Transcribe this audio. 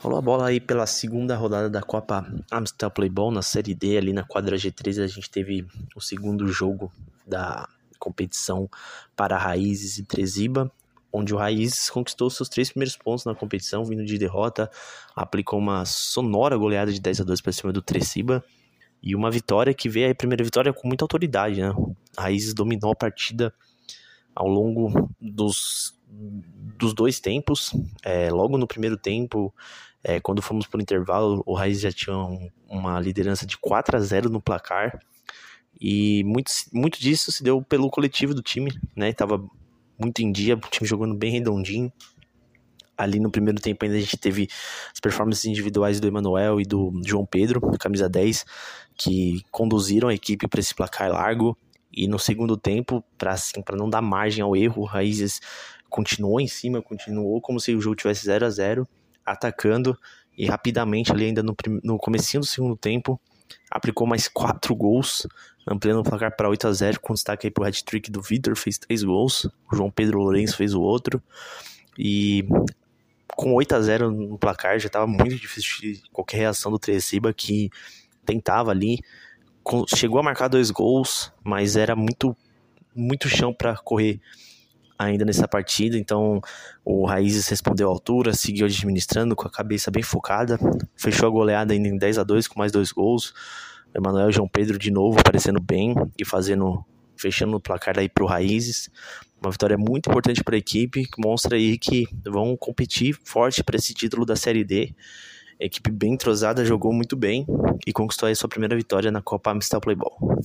Rolou a bola aí pela segunda rodada da Copa Amstel Playball na Série D, ali na quadra G3 a gente teve o segundo jogo da competição para Raízes e Treziba, onde o Raízes conquistou seus três primeiros pontos na competição, vindo de derrota, aplicou uma sonora goleada de 10 a 2 para cima do Treziba, e uma vitória que veio a primeira vitória com muita autoridade, né? A Raízes dominou a partida ao longo dos, dos dois tempos. É, logo no primeiro tempo, é, quando fomos para o intervalo, o Raiz já tinha um, uma liderança de 4 a 0 no placar. E muito, muito disso se deu pelo coletivo do time, né? Tava muito em dia, o time jogando bem redondinho. Ali no primeiro tempo ainda a gente teve as performances individuais do Emanuel e do João Pedro, camisa 10, que conduziram a equipe para esse placar largo. E no segundo tempo, para assim, não dar margem ao erro, o Raízes continuou em cima, continuou como se o jogo tivesse 0 a 0 atacando e rapidamente ali ainda no, no comecinho do segundo tempo aplicou mais quatro gols, ampliando o placar para 8 a 0 com destaque aí pro hat-trick do Vitor, fez três gols, o João Pedro Lourenço fez o outro, e com 8 a 0 no placar já estava muito difícil qualquer reação do Treciba que tentava ali, chegou a marcar dois gols, mas era muito muito chão para correr ainda nessa partida, então o Raízes respondeu à altura, seguiu administrando com a cabeça bem focada, fechou a goleada ainda em 10 a 2 com mais dois gols. Emanuel João Pedro de novo aparecendo bem e fazendo fechando o placar aí para o Raízes. Uma vitória muito importante para a equipe, que mostra aí que vão competir forte para esse título da Série D. Equipe bem entrosada jogou muito bem e conquistou aí sua primeira vitória na Copa Amstel Playball.